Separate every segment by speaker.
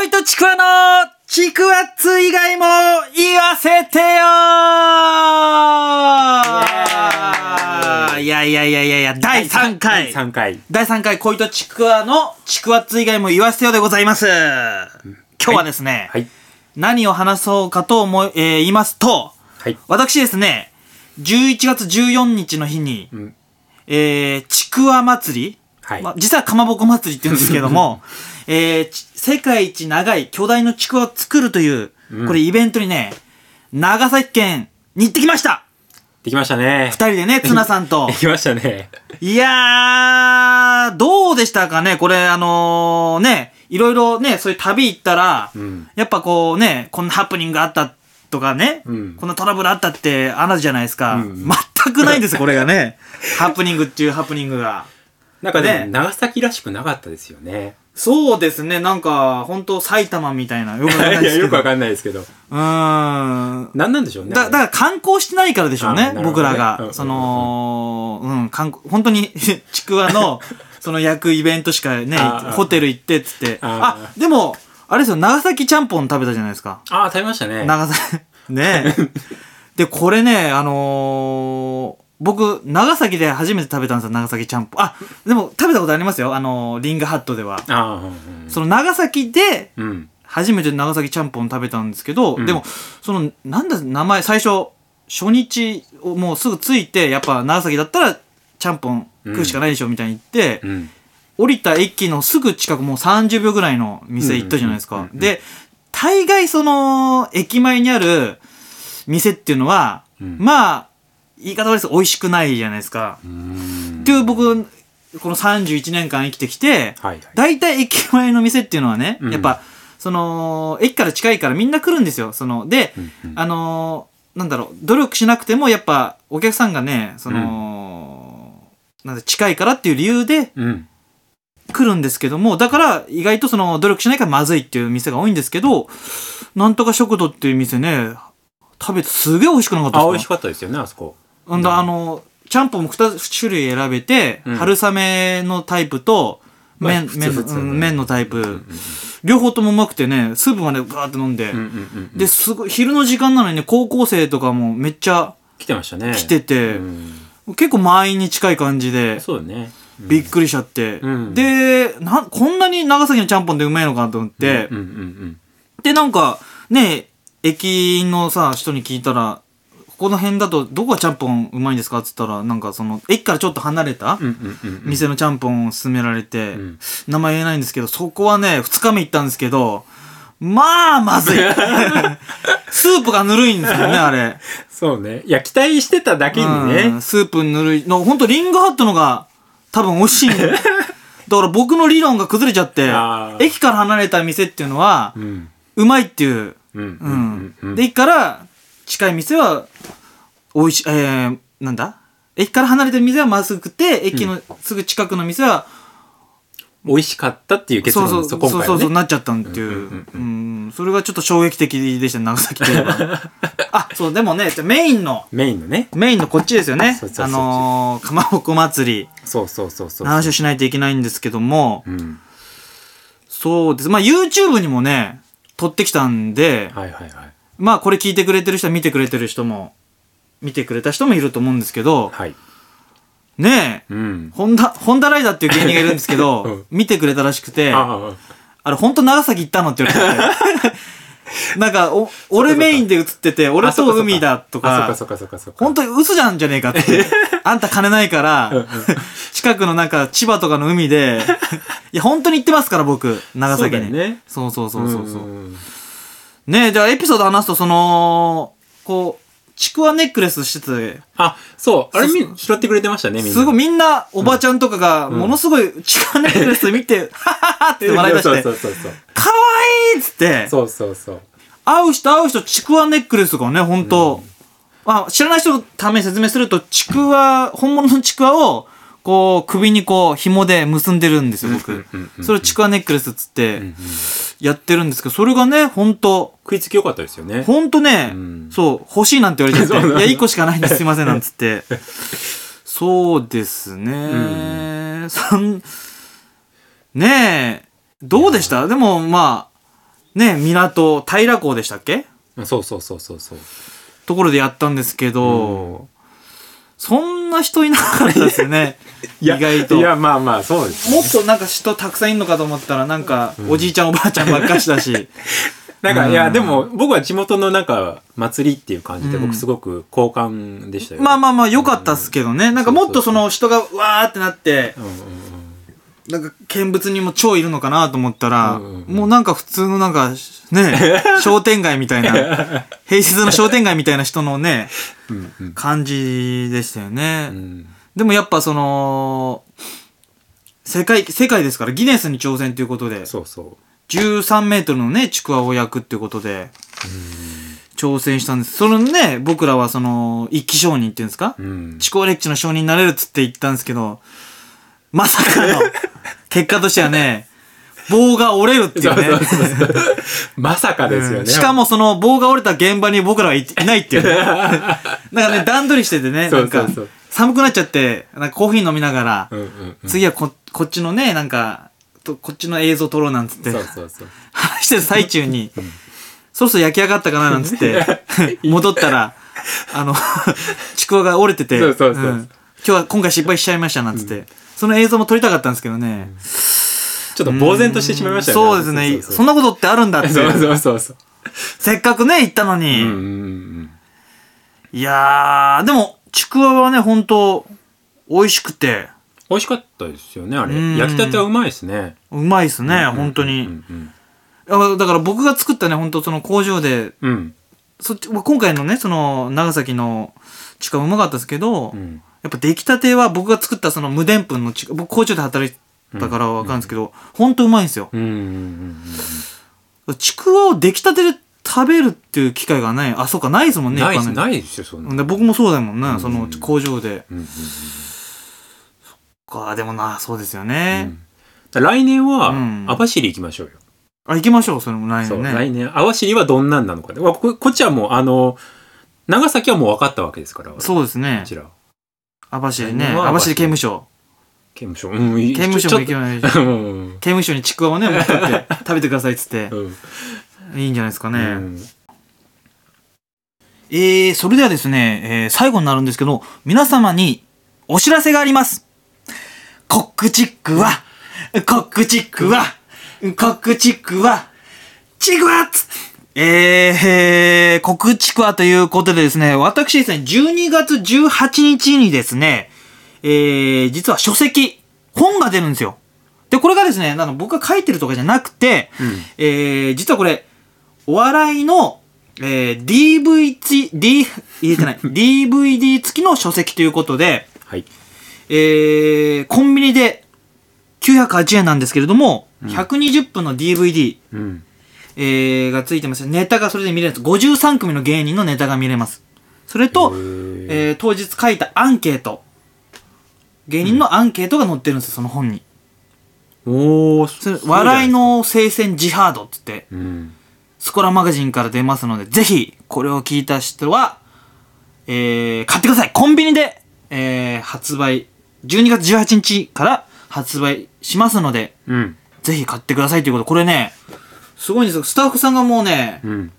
Speaker 1: 恋とちくわのちくわつ以外も言わせてよいやいやいやいやいや、第3回。
Speaker 2: 3回。
Speaker 1: 第3回恋とちくわのちくわつ以外も言わせてよでございます。今日はですね、
Speaker 2: はい。
Speaker 1: 何を話そうかと思い、えー言いますと、
Speaker 2: はい。
Speaker 1: 私ですね、11月14日の日に、
Speaker 2: うん。
Speaker 1: えー、ちくわ祭り、
Speaker 2: はい
Speaker 1: まあ、実はかまぼこ祭りって言うんですけども、えーち世界一長い巨大のちくわを作るという、
Speaker 2: うん
Speaker 1: これイベントにね、長崎県に行ってきました
Speaker 2: できましたね。
Speaker 1: 二人でね、ツナさんと
Speaker 2: で。きましたね。
Speaker 1: いやー、どうでしたかね？これ、あのーね、いろいろね、そういう旅行ったら、
Speaker 2: うん。
Speaker 1: やっぱこうね、こんなハプニングあったとかね、
Speaker 2: うん
Speaker 1: こんなトラブルあったってあるじゃないですか。
Speaker 2: うん
Speaker 1: 全くないんです、これがね。ハプニングっていうハプニングが。
Speaker 2: なんか
Speaker 1: ね
Speaker 2: ね、長崎らしくなかったですよね。
Speaker 1: そうですね、なんか、本当埼玉みたいな。よくわかんないですけど。
Speaker 2: よくわかんないですけど。
Speaker 1: うーん。
Speaker 2: なんなんでしょうね。
Speaker 1: だだから観光してないからでしょうね
Speaker 2: ね
Speaker 1: 僕らが。
Speaker 2: うん
Speaker 1: その、うん、観光、本当に、ちくわの、その焼くイベントしかねホテル行ってっつって。
Speaker 2: あ
Speaker 1: あ、でも、あれですよ、長崎ちゃんぽん食べたじゃないですか。
Speaker 2: ああ、食べましたね。
Speaker 1: 長崎、ね で、これね、あのー僕、長崎で初めて食べたんですよ、長崎ちゃんぽん。あ、でも食べたことありますよ、あのーリンガーハットでは。
Speaker 2: あ
Speaker 1: その長崎で、
Speaker 2: うん。
Speaker 1: 初めて長崎ちゃんぽん食べたんですけど、
Speaker 2: うん
Speaker 1: でも、その、なんだ、名前、最初、初日をもうすぐ着いて、やっぱ長崎だったら、ちゃんぽん食うしかないでしょ、みたいに言って、
Speaker 2: うん。
Speaker 1: 降りた駅のすぐ近く、もう30秒ぐらいの店行ったじゃないですか
Speaker 2: うんうんうん。うん
Speaker 1: で、大概その、駅前にある店っていうのは、
Speaker 2: うん
Speaker 1: まあ、言い方悪いです美味しくないじゃないですか。っていう僕、この31年間生きてきて。大体駅前の店っていうのはね、
Speaker 2: うん
Speaker 1: やっぱ、その、駅から近いからみんな来るんですよ。その、で、あのーなんだろう、努力しなくてもやっぱお客さんがね、その、なんだ近いからっていう理由で
Speaker 2: うん。
Speaker 1: 来るんですけども、だから意外とその努力しないからまずいっていう店が多いんですけど、なんとか食堂っていう店ね、食べてすげえ美味しくなかったですか？
Speaker 2: 味しかったですよね、あそこ。
Speaker 1: うんだ、あの、ちゃんぽんも2種類選べて、
Speaker 2: うん。
Speaker 1: 春雨のタイプと、麺、
Speaker 2: まあ普通
Speaker 1: 麺、
Speaker 2: 普通
Speaker 1: うん麺のタイプ、
Speaker 2: うん
Speaker 1: 両方ともうまくてね、スープまでガーって飲んで、
Speaker 2: うんうんうんうん。
Speaker 1: で、すごい、昼の時間なのにね、高校生とかもめっちゃ
Speaker 2: 来てましたね。
Speaker 1: 来てて、
Speaker 2: うん。
Speaker 1: 結構満員に近い感じで、
Speaker 2: そうだね。うん。
Speaker 1: びっくりしちゃって、
Speaker 2: うん。
Speaker 1: で、なん、こんなに長崎のちゃんぽんでうまいのかと思って、
Speaker 2: うんうんうん。
Speaker 1: で、なんか、ね、駅のさ、人に聞いたら、ここの辺だとどこがちゃんぽんうまいんですか？っつったら、なんかその、駅からちょっと離れた。店のちゃんぽんを勧められて、
Speaker 2: うん
Speaker 1: 名前言えないんですけど、そこはね、二日目行ったんですけど、まあ、まずい。スープがぬるいんですよね、あれ。
Speaker 2: そうね。いや、期待してただけに
Speaker 1: う
Speaker 2: ね
Speaker 1: ん。スープぬるいの、ほんとリングハットのが多分美味しいんだ だから僕の理論が崩れちゃって駅から離れた店っていうのは
Speaker 2: う、
Speaker 1: まいっていう。
Speaker 2: うん。
Speaker 1: で、駅から近い店は、美味しい、えー、なんだ？駅から離れてる店はまずくて、駅のすぐ近くの店は、
Speaker 2: 美味しかったっていう結論で
Speaker 1: そうそうそうなっちゃったんっていう。
Speaker 2: う
Speaker 1: うん
Speaker 2: うん
Speaker 1: んそれがちょっと衝撃的でした、長崎といえば。あ、そう、でもね、メインの、
Speaker 2: メインのね。
Speaker 1: メインのこっちですよねあのー、かまぼこ祭り。
Speaker 2: そうそうそうそう。
Speaker 1: の話をしないといけないんですけども、
Speaker 2: うん。
Speaker 1: そうです。まあ YouTube にもね、撮ってきたんで、
Speaker 2: はいはいはい。
Speaker 1: まあこれ聞いてくれてる人は見てくれてる人も、見てくれた人もいると思うんですけど、
Speaker 2: はい。
Speaker 1: ねえ、
Speaker 2: うん。
Speaker 1: ホンダ、ホンダライダーっていう芸人がいるんですけど、
Speaker 2: うん
Speaker 1: 見てくれたらしくて、あ
Speaker 2: あ
Speaker 1: れ本当長崎行ったのって言われて。なんか、お、俺メインで映ってて、
Speaker 2: あ。
Speaker 1: 俺と海だと
Speaker 2: あ、
Speaker 1: か。本当に嘘じゃんじゃねえかって。あんた金ないから近くのなんか千葉とかの海で、いや本当に行ってますから僕、長崎に。
Speaker 2: そうね
Speaker 1: そうそうそうそうそう。
Speaker 2: ん
Speaker 1: ねえ、じゃあエピソード話すと、その、こう、ちくわネックレスしてて、
Speaker 2: あ、そう。あれみ、拾ってくれてましたね、みんな。
Speaker 1: すごいみんなおばちゃんとかが、ものすごいちくわネックレス見て、はははって笑い出して
Speaker 2: そう、そうそう
Speaker 1: かわいいっつって、
Speaker 2: そう。そうそうそう。
Speaker 1: 会う人会う人ちくわネックレスがね、本当まあ、知らない人のために説明すると、ちくわ、本物のちくわを、こう、首にこう、紐で結んでるんですよ、僕。
Speaker 2: うんうんうんうん
Speaker 1: それをちくわネックレスっつって
Speaker 2: うんうん、
Speaker 1: やってるんですけど、それがね、本当
Speaker 2: 食いつき良かったですよね。
Speaker 1: ほんとね、
Speaker 2: うん。
Speaker 1: そう、欲しいなんて言われちゃって、いや、一個しかないんです、すいません、なんつって。そうですね、そん、ねえ、どうでした？でも、まあ、ね、港、平港でしたっけ？
Speaker 2: うんそうそうそうそうそう。
Speaker 1: ところでやったんですけど、そんな人いなかったですよね。意外と。
Speaker 2: いや、まあまあ、そうです。
Speaker 1: もっとなんか人たくさんいるのかと思ったら、なんか、おじいちゃんおばあちゃんばっかしだし。
Speaker 2: なんか、
Speaker 1: うん
Speaker 2: いや、でも、僕は地元のなんか、祭りっていう感じで、
Speaker 1: うん
Speaker 2: 僕すごく好感でしたよ。
Speaker 1: まあまあまあ、良かったっすけどね。なんかもっとその人がわーってなって、
Speaker 2: うんうんうん。
Speaker 1: なんか見物にも超いるのかなと思ったら、もうなんか普通のなんか、ね、商店街みたいな、平日の商店街みたいな人のね、感じでしたよね。でもやっぱその、世界、世界ですからギネスに挑戦ということで、
Speaker 2: そうそう
Speaker 1: 13メートルのね、ちくわを焼くっていうことで、挑戦したんです。そのね、僕らはその、一気商人っていうんですか
Speaker 2: う。ん。
Speaker 1: ちくわ歴地の商人になれるっつって言ったんですけど、まさかの、結果としてはね、棒が折れるっていうね。
Speaker 2: そうそうそうそう。まさかですよね。
Speaker 1: うんしかもその棒が折れた現場に僕らはいいないっていうね。なんかね、段取りしててね、
Speaker 2: そ
Speaker 1: なか
Speaker 2: うんそうそう。
Speaker 1: 寒くなっちゃって、なんかコーヒー飲みながら、
Speaker 2: うんうんうん。
Speaker 1: 次はここっちのね、なんか、とこっちの映像撮ろうなんつって、
Speaker 2: そうそうそう。
Speaker 1: 話してる最中に、そろそろ焼き上がったかななんつって、戻ったら、あの、ちくわが折れてて、
Speaker 2: そうそうそうん
Speaker 1: 今日は今回失敗しちゃいましたなんつって、その映像も撮りたかったんですけどね。
Speaker 2: ちょっと呆然としてしまいましたよね。
Speaker 1: そうですね。そん
Speaker 2: な。
Speaker 1: なことってあるんだって。
Speaker 2: そうそうそうそう。
Speaker 1: せっかくね、行ったのに。
Speaker 2: うんうんうん。
Speaker 1: いやー、でも、ちくわはね、本当美味しくて、
Speaker 2: 美味しかったですよね、あれ
Speaker 1: うん。
Speaker 2: 焼きたてはうまいですね。
Speaker 1: うまいっすね、本当
Speaker 2: う
Speaker 1: に。
Speaker 2: んうん
Speaker 1: あだから僕が作ったね、本当その工場で、
Speaker 2: うん。うん。
Speaker 1: そっち、まあ今回のね、その、長崎のちくわうまかったですけど、
Speaker 2: うん
Speaker 1: やっぱ出来たては僕が作ったその無でんぷんのち僕工場で働いたからわかるんですけど、本当うまいんですよ。
Speaker 2: うんうんうん
Speaker 1: ちくわを出来たてで食べるっていう機会がない。あ、そうか、ないですも
Speaker 2: うんん。
Speaker 1: ね、
Speaker 2: ない。ないですよ、そんな。
Speaker 1: で僕もそうだもんな、
Speaker 2: うん
Speaker 1: その工場で。
Speaker 2: うんうん
Speaker 1: か、でもな、そうですよ
Speaker 2: う
Speaker 1: ね。
Speaker 2: ん来年は
Speaker 1: うん、
Speaker 2: 網走行きましょうよ。
Speaker 1: あ、行きましょう、それも来
Speaker 2: そう、
Speaker 1: 年ね。
Speaker 2: 来年、網走はどんなんなのかで。わここっちはもう、あの、長崎はもう分かったわけですから。こ
Speaker 1: そうですね。
Speaker 2: ちら。
Speaker 1: 網走ね。網走？刑務所。
Speaker 2: 刑務所。うん、いい
Speaker 1: 刑務所も行けないし。刑務所にちくわをね、持ってって食べてくださいっつって。
Speaker 2: うん
Speaker 1: いいんじゃないですかね。
Speaker 2: うん
Speaker 1: えー、それではですね、えー最後になるんですけど、皆様にお知らせがあります。コックチックは、コックチックは、コックチックは、チクワッツえー、えー、コックチクワということでですね、私ですね、12月18日にですね、えー、実は書籍、本が出るんですよ。で、これがですね、あの僕が書いてるとかじゃなくて、
Speaker 2: うん
Speaker 1: えー、実はこれ、お笑いの、えー、DVD、D、言えてない、DVD 付きの書籍ということで、
Speaker 2: はい。
Speaker 1: えー、コンビニで908円なんですけれども、120分の DVD、
Speaker 2: うん。
Speaker 1: えー、がついてます。ネタがそれで見れるんです。53組の芸人のネタが見れます。それと、えー、当日書いたアンケート。芸人のアンケートが載ってるんですよ、その本に。
Speaker 2: おー、
Speaker 1: 笑いの聖戦ジハードって言って、
Speaker 2: うん。
Speaker 1: スコラマガジンから出ますので、ぜひ、これを聞いた人は、えー、買ってくださいコンビニで、えー、発売、12月18日から発売しますので、
Speaker 2: うん。
Speaker 1: ぜひ買ってくださいということ。これね、すごいんですよ。スタッフさんがもうね、
Speaker 2: うん。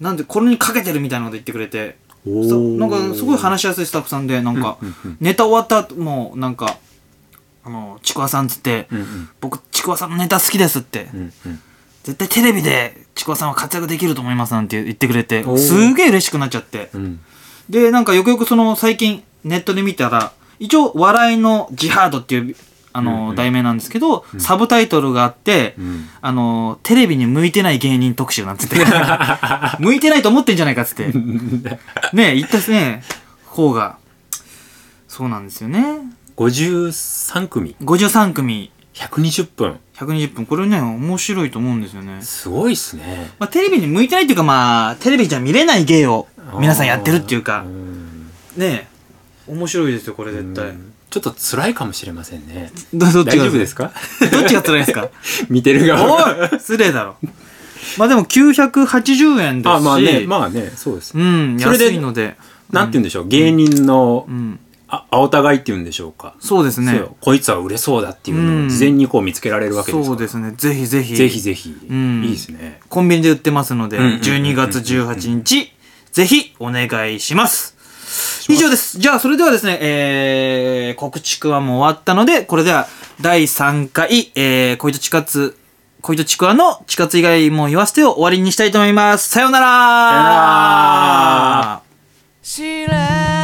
Speaker 1: なんで、これにかけてるみたいなこと言ってくれて、なんか、すごい話しやすいスタッフさんで、なんか、ネタ終わった後も、なんか、あの、ちくわさんつって、
Speaker 2: うんうん。
Speaker 1: 僕、ちくわさんのネタ好きですって、
Speaker 2: うんうん。
Speaker 1: 絶対テレビでちくわさんは活躍できると思いますなんて言ってくれてすげえ嬉しくなっちゃって
Speaker 2: うん。
Speaker 1: でなんかよくよくその最近ネットで見たら一応「笑いのジハード」っていうあの、
Speaker 2: うんうん。
Speaker 1: 題名なんですけど、サブタイトルがあって、
Speaker 2: うん。
Speaker 1: あのテレビに向いてない芸人特集なんつって。向いてないと思ってんじゃないかっつって。ね言ったね。方が。そうなんですよね。
Speaker 2: 53組、
Speaker 1: 53組。
Speaker 2: 120分。
Speaker 1: 120分。これね面白いと思うんですよね。
Speaker 2: すごいっすね。
Speaker 1: まあ、テレビに向いてないっていうかまあテレビじゃ見れない芸を皆さんやってるっていうか。
Speaker 2: ん。
Speaker 1: ねえ。面白いですよこれ絶対、
Speaker 2: うんちょっと辛いかもしれませんね。
Speaker 1: どどっちが
Speaker 2: 大丈夫ですか？
Speaker 1: どっちが辛いですか？
Speaker 2: 見てる側。
Speaker 1: おい失礼だろまあでも980円ですし
Speaker 2: あ、まあね、まあね、そうです。
Speaker 1: うん
Speaker 2: それで
Speaker 1: 安いので
Speaker 2: なんて言うんでしょう、芸人の
Speaker 1: うん
Speaker 2: あお互いっていうんでしょうか？
Speaker 1: そうですね。
Speaker 2: そうこいつは売れそうだっていうの
Speaker 1: うん
Speaker 2: を事前にこう見つけられるわけですから
Speaker 1: そうですね。ぜひぜひ。
Speaker 2: ぜひぜひ。
Speaker 1: ん
Speaker 2: いいですね。
Speaker 1: コンビニで売ってますので、
Speaker 2: んうんうんうん
Speaker 1: 12月18日、ぜひお願いします。以上です。じゃあ、それではですね、えー、告知くわも終わったので、これでは第3回、えー、恋と地下つ、恋とちくわの地下つ以外も言わせてを終わりにしたいと思います。さようなら
Speaker 2: さような
Speaker 3: ら